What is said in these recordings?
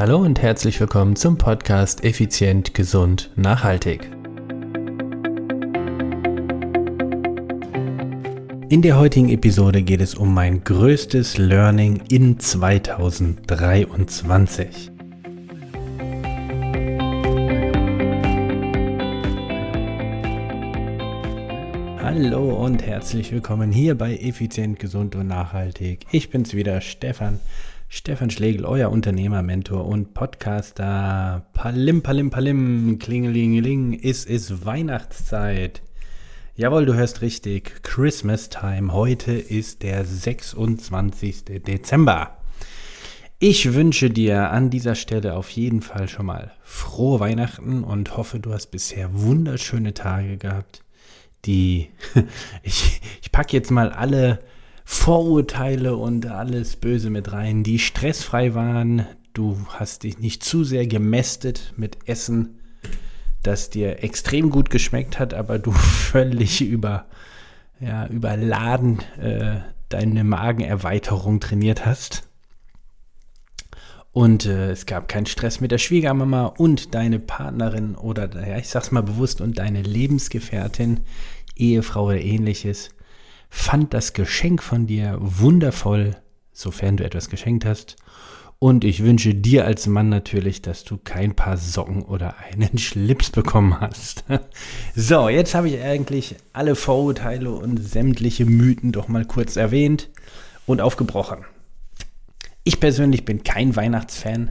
Hallo und herzlich willkommen zum Podcast Effizient, Gesund, Nachhaltig. In der heutigen Episode geht es um mein größtes Learning in 2023. Hallo und herzlich willkommen hier bei Effizient, Gesund und Nachhaltig. Ich bin's wieder, Stefan. Stefan Schlegel, euer Unternehmer, Mentor und Podcaster. Palim, palim, palim, klingelingeling, es ist Weihnachtszeit. Jawohl, du hörst richtig. Christmas Time. Heute ist der 26. Dezember. Ich wünsche dir an dieser Stelle auf jeden Fall schon mal frohe Weihnachten und hoffe, du hast bisher wunderschöne Tage gehabt. Die, ich, ich packe jetzt mal alle Vorurteile und alles Böse mit rein, die stressfrei waren. Du hast dich nicht zu sehr gemästet mit Essen, das dir extrem gut geschmeckt hat, aber du völlig über, ja, überladen äh, deine Magenerweiterung trainiert hast. Und äh, es gab keinen Stress mit der Schwiegermama und deine Partnerin oder, ja, ich sag's mal bewusst, und deine Lebensgefährtin, Ehefrau oder ähnliches fand das Geschenk von dir wundervoll, sofern du etwas geschenkt hast. Und ich wünsche dir als Mann natürlich, dass du kein paar Socken oder einen Schlips bekommen hast. so, jetzt habe ich eigentlich alle Vorurteile und sämtliche Mythen doch mal kurz erwähnt und aufgebrochen. Ich persönlich bin kein Weihnachtsfan.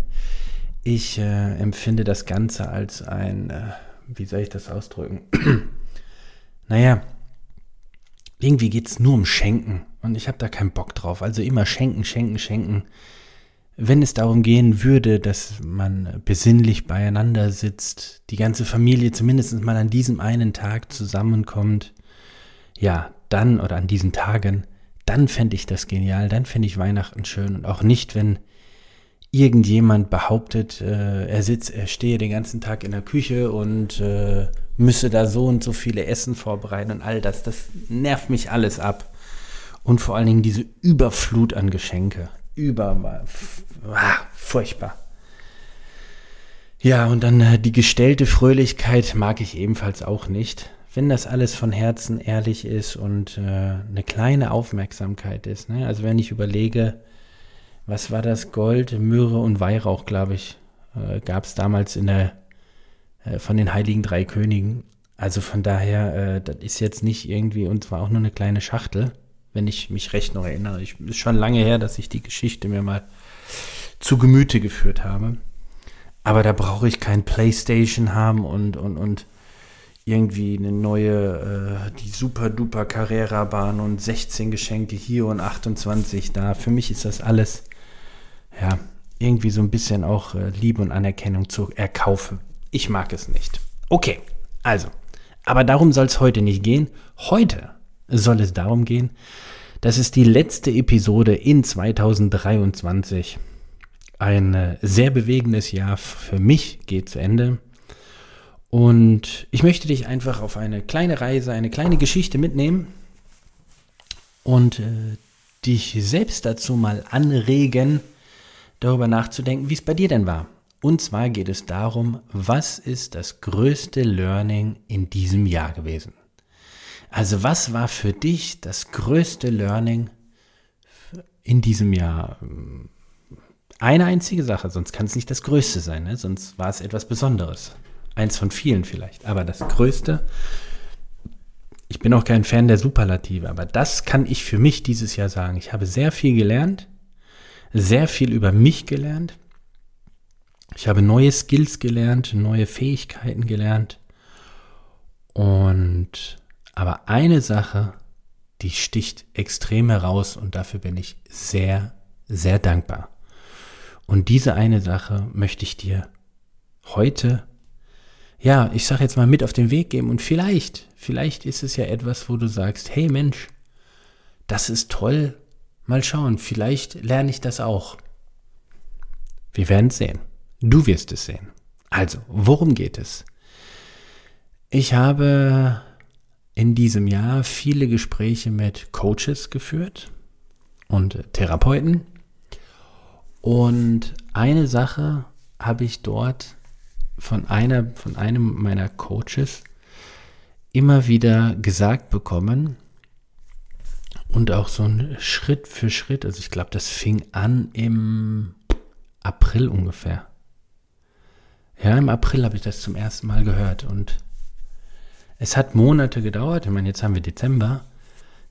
Ich äh, empfinde das Ganze als ein, äh, wie soll ich das ausdrücken? naja, irgendwie geht es nur um Schenken und ich habe da keinen Bock drauf. Also immer schenken, schenken, schenken. Wenn es darum gehen würde, dass man besinnlich beieinander sitzt, die ganze Familie zumindest mal an diesem einen Tag zusammenkommt, ja, dann oder an diesen Tagen, dann fände ich das genial, dann fände ich Weihnachten schön und auch nicht, wenn irgendjemand behauptet, äh, er sitzt, er stehe den ganzen Tag in der Küche und äh, müsse da so und so viele Essen vorbereiten und all das. Das nervt mich alles ab. Und vor allen Dingen diese Überflut an Geschenke. Über, ah, furchtbar. Ja, und dann äh, die gestellte Fröhlichkeit mag ich ebenfalls auch nicht. Wenn das alles von Herzen ehrlich ist und äh, eine kleine Aufmerksamkeit ist. Ne? Also wenn ich überlege, was war das? Gold, Myrrhe und Weihrauch, glaube ich, äh, gab es damals in der äh, von den Heiligen Drei Königen. Also von daher, äh, das ist jetzt nicht irgendwie, und zwar auch nur eine kleine Schachtel, wenn ich mich recht noch erinnere. Ich, ist schon lange her, dass ich die Geschichte mir mal zu Gemüte geführt habe. Aber da brauche ich kein Playstation haben und, und, und irgendwie eine neue, äh, die super duper Carrera-Bahn und 16 Geschenke hier und 28 da. Für mich ist das alles, ja, irgendwie so ein bisschen auch äh, Liebe und Anerkennung zu erkaufen. Ich mag es nicht. Okay, also, aber darum soll es heute nicht gehen. Heute soll es darum gehen, dass es die letzte Episode in 2023. Ein äh, sehr bewegendes Jahr für mich geht zu Ende. Und ich möchte dich einfach auf eine kleine Reise, eine kleine Geschichte mitnehmen und äh, dich selbst dazu mal anregen, darüber nachzudenken, wie es bei dir denn war. Und zwar geht es darum, was ist das größte Learning in diesem Jahr gewesen? Also was war für dich das größte Learning in diesem Jahr? Eine einzige Sache, sonst kann es nicht das größte sein, ne? sonst war es etwas Besonderes. Eins von vielen vielleicht, aber das größte. Ich bin auch kein Fan der Superlative, aber das kann ich für mich dieses Jahr sagen. Ich habe sehr viel gelernt, sehr viel über mich gelernt ich habe neue Skills gelernt, neue Fähigkeiten gelernt. Und aber eine Sache, die sticht extrem heraus und dafür bin ich sehr, sehr dankbar. Und diese eine Sache möchte ich dir heute, ja, ich sage jetzt mal mit auf den Weg geben und vielleicht, vielleicht ist es ja etwas, wo du sagst, hey Mensch, das ist toll, mal schauen, vielleicht lerne ich das auch. Wir werden sehen. Du wirst es sehen. Also, worum geht es? Ich habe in diesem Jahr viele Gespräche mit Coaches geführt und Therapeuten. Und eine Sache habe ich dort von einer, von einem meiner Coaches immer wieder gesagt bekommen und auch so ein Schritt für Schritt, also ich glaube, das fing an im April ungefähr. Ja, im April habe ich das zum ersten Mal gehört und es hat Monate gedauert. Ich meine, jetzt haben wir Dezember.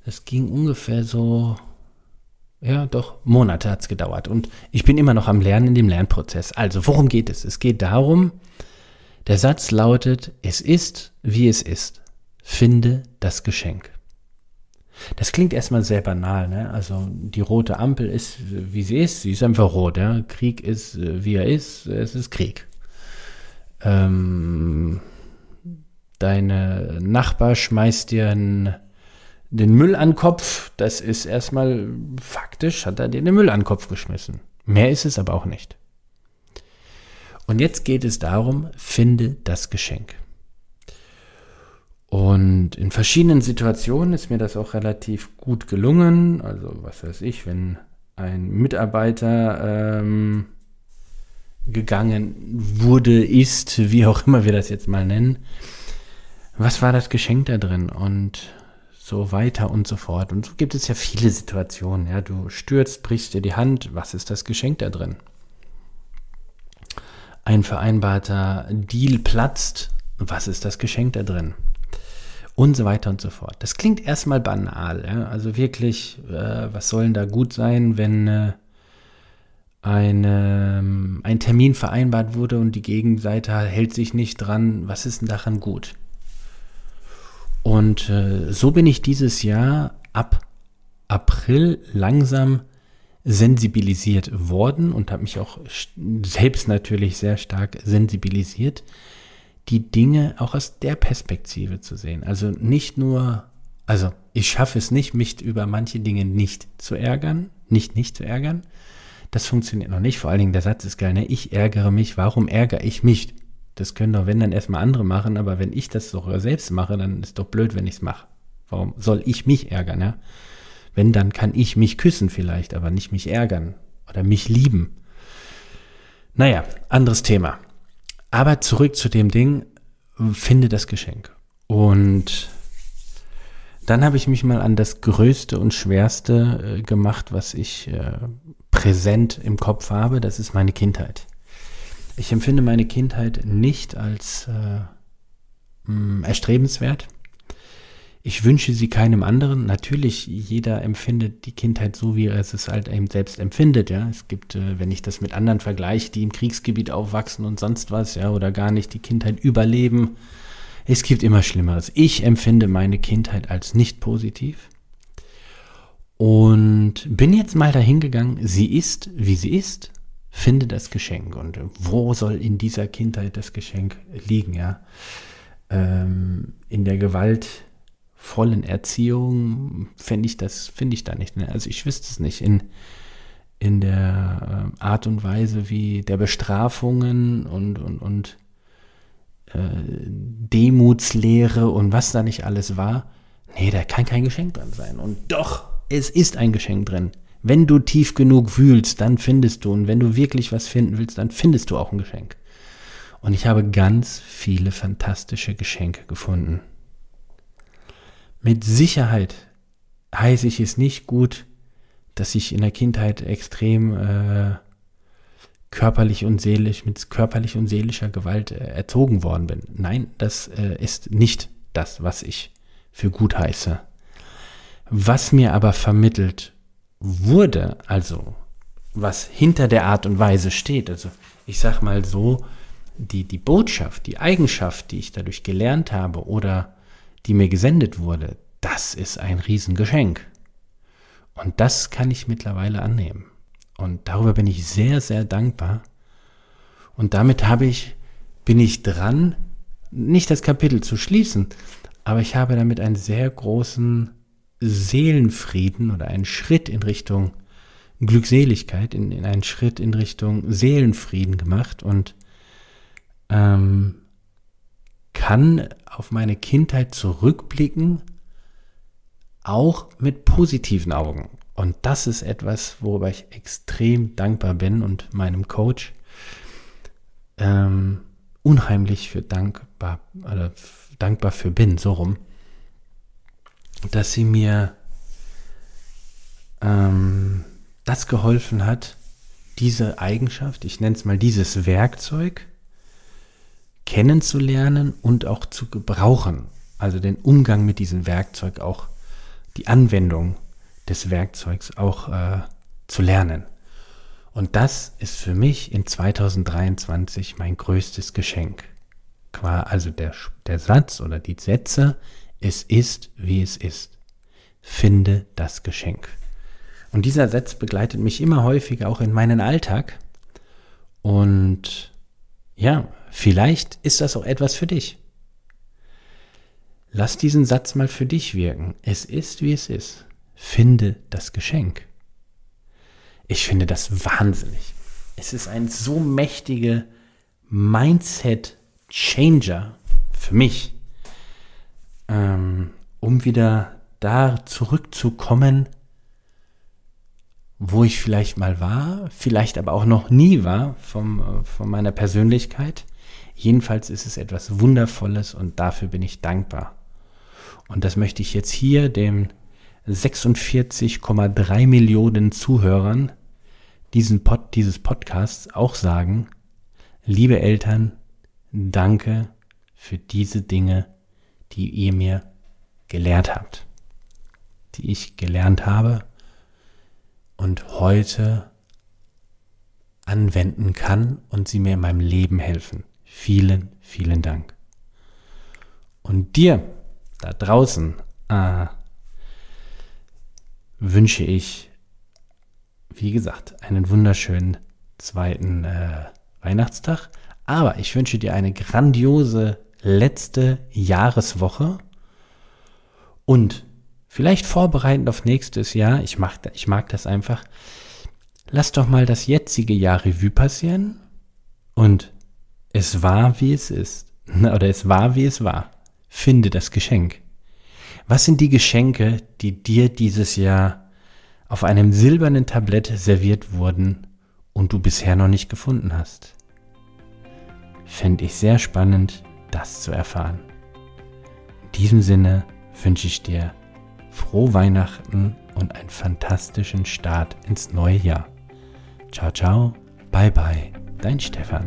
Das ging ungefähr so, ja, doch, Monate hat es gedauert. Und ich bin immer noch am Lernen in dem Lernprozess. Also, worum geht es? Es geht darum, der Satz lautet, es ist, wie es ist. Finde das Geschenk. Das klingt erstmal sehr banal, ne? Also die rote Ampel ist, wie sie ist, sie ist einfach rot, ja. Krieg ist, wie er ist, es ist Krieg. Ähm, deine Nachbar schmeißt dir einen, den Müll an den Kopf, das ist erstmal faktisch, hat er dir den Müll an den Kopf geschmissen. Mehr ist es aber auch nicht. Und jetzt geht es darum, finde das Geschenk. Und in verschiedenen Situationen ist mir das auch relativ gut gelungen. Also was weiß ich, wenn ein Mitarbeiter ähm, gegangen wurde, ist, wie auch immer wir das jetzt mal nennen, was war das Geschenk da drin und so weiter und so fort. Und so gibt es ja viele Situationen. Ja, du stürzt, brichst dir die Hand, was ist das Geschenk da drin? Ein vereinbarter Deal platzt, was ist das Geschenk da drin? Und so weiter und so fort. Das klingt erstmal banal. Ja? Also wirklich, äh, was soll denn da gut sein, wenn äh, eine, ähm, ein Termin vereinbart wurde und die Gegenseite hält sich nicht dran? Was ist denn daran gut? Und äh, so bin ich dieses Jahr ab April langsam sensibilisiert worden und habe mich auch selbst natürlich sehr stark sensibilisiert, die Dinge auch aus der Perspektive zu sehen. Also nicht nur, also ich schaffe es nicht, mich über manche Dinge nicht zu ärgern, nicht nicht zu ärgern. Das funktioniert noch nicht. Vor allen Dingen der Satz ist geil, ne? Ich ärgere mich, warum ärgere ich mich? Das können doch, wenn dann erstmal andere machen, aber wenn ich das doch selbst mache, dann ist doch blöd, wenn ich es mache. Warum soll ich mich ärgern, ja? Wenn, dann kann ich mich küssen vielleicht, aber nicht mich ärgern oder mich lieben. Naja, anderes Thema. Aber zurück zu dem Ding, finde das Geschenk. Und dann habe ich mich mal an das Größte und Schwerste äh, gemacht, was ich äh, präsent im Kopf habe. Das ist meine Kindheit. Ich empfinde meine Kindheit nicht als äh, erstrebenswert. Ich wünsche sie keinem anderen. Natürlich, jeder empfindet die Kindheit so, wie er es halt eben selbst empfindet. Ja, es gibt, äh, wenn ich das mit anderen vergleiche, die im Kriegsgebiet aufwachsen und sonst was, ja, oder gar nicht die Kindheit überleben. Es gibt immer Schlimmeres. Ich empfinde meine Kindheit als nicht positiv und bin jetzt mal dahin gegangen. Sie ist, wie sie ist finde das Geschenk. Und wo soll in dieser Kindheit das Geschenk liegen, ja? Ähm, in der gewaltvollen Erziehung finde ich das, finde ich da nicht. Ne? Also ich wüsste es nicht. In, in der äh, Art und Weise wie der Bestrafungen und, und, und äh, Demutslehre und was da nicht alles war. Nee, da kann kein Geschenk drin sein. Und doch, es ist ein Geschenk drin. Wenn du tief genug wühlst, dann findest du. Und wenn du wirklich was finden willst, dann findest du auch ein Geschenk. Und ich habe ganz viele fantastische Geschenke gefunden. Mit Sicherheit heiße ich es nicht gut, dass ich in der Kindheit extrem äh, körperlich und seelisch, mit körperlich und seelischer Gewalt äh, erzogen worden bin. Nein, das äh, ist nicht das, was ich für gut heiße. Was mir aber vermittelt wurde, also was hinter der Art und Weise steht, also ich sag mal so, die, die Botschaft, die Eigenschaft, die ich dadurch gelernt habe oder die mir gesendet wurde, das ist ein Riesengeschenk. Und das kann ich mittlerweile annehmen. Und darüber bin ich sehr, sehr dankbar. Und damit habe ich, bin ich dran, nicht das Kapitel zu schließen, aber ich habe damit einen sehr großen Seelenfrieden oder einen Schritt in Richtung Glückseligkeit, in, in einen Schritt in Richtung Seelenfrieden gemacht und ähm, kann auf meine Kindheit zurückblicken, auch mit positiven Augen. Und das ist etwas, worüber ich extrem dankbar bin und meinem Coach. ähm, unheimlich für dankbar, oder dankbar für bin, so rum, dass sie mir ähm, das geholfen hat, diese Eigenschaft, ich nenne es mal dieses Werkzeug, kennenzulernen und auch zu gebrauchen. Also den Umgang mit diesem Werkzeug, auch die Anwendung des Werkzeugs auch äh, zu lernen. Und das ist für mich in 2023 mein größtes Geschenk. Also der, der Satz oder die Sätze, es ist, wie es ist. Finde das Geschenk. Und dieser Satz begleitet mich immer häufiger auch in meinen Alltag. Und ja, vielleicht ist das auch etwas für dich. Lass diesen Satz mal für dich wirken. Es ist, wie es ist. Finde das Geschenk. Ich finde das wahnsinnig. Es ist ein so mächtiger Mindset-Changer für mich, ähm, um wieder da zurückzukommen, wo ich vielleicht mal war, vielleicht aber auch noch nie war vom, äh, von meiner Persönlichkeit. Jedenfalls ist es etwas Wundervolles und dafür bin ich dankbar. Und das möchte ich jetzt hier den 46,3 Millionen Zuhörern diesen Pod, dieses Podcasts auch sagen, liebe Eltern, danke für diese Dinge, die ihr mir gelehrt habt, die ich gelernt habe und heute anwenden kann und sie mir in meinem Leben helfen. Vielen, vielen Dank. Und dir da draußen äh, wünsche ich, wie gesagt, einen wunderschönen zweiten äh, Weihnachtstag. Aber ich wünsche dir eine grandiose letzte Jahreswoche und Vielleicht vorbereitend auf nächstes Jahr, ich mag, ich mag das einfach. Lass doch mal das jetzige Jahr Revue passieren und es war, wie es ist. Oder es war, wie es war. Finde das Geschenk. Was sind die Geschenke, die dir dieses Jahr auf einem silbernen Tablett serviert wurden und du bisher noch nicht gefunden hast? Fände ich sehr spannend, das zu erfahren. In diesem Sinne wünsche ich dir frohe Weihnachten und einen fantastischen Start ins neue Jahr. Ciao, ciao, bye bye, dein Stefan.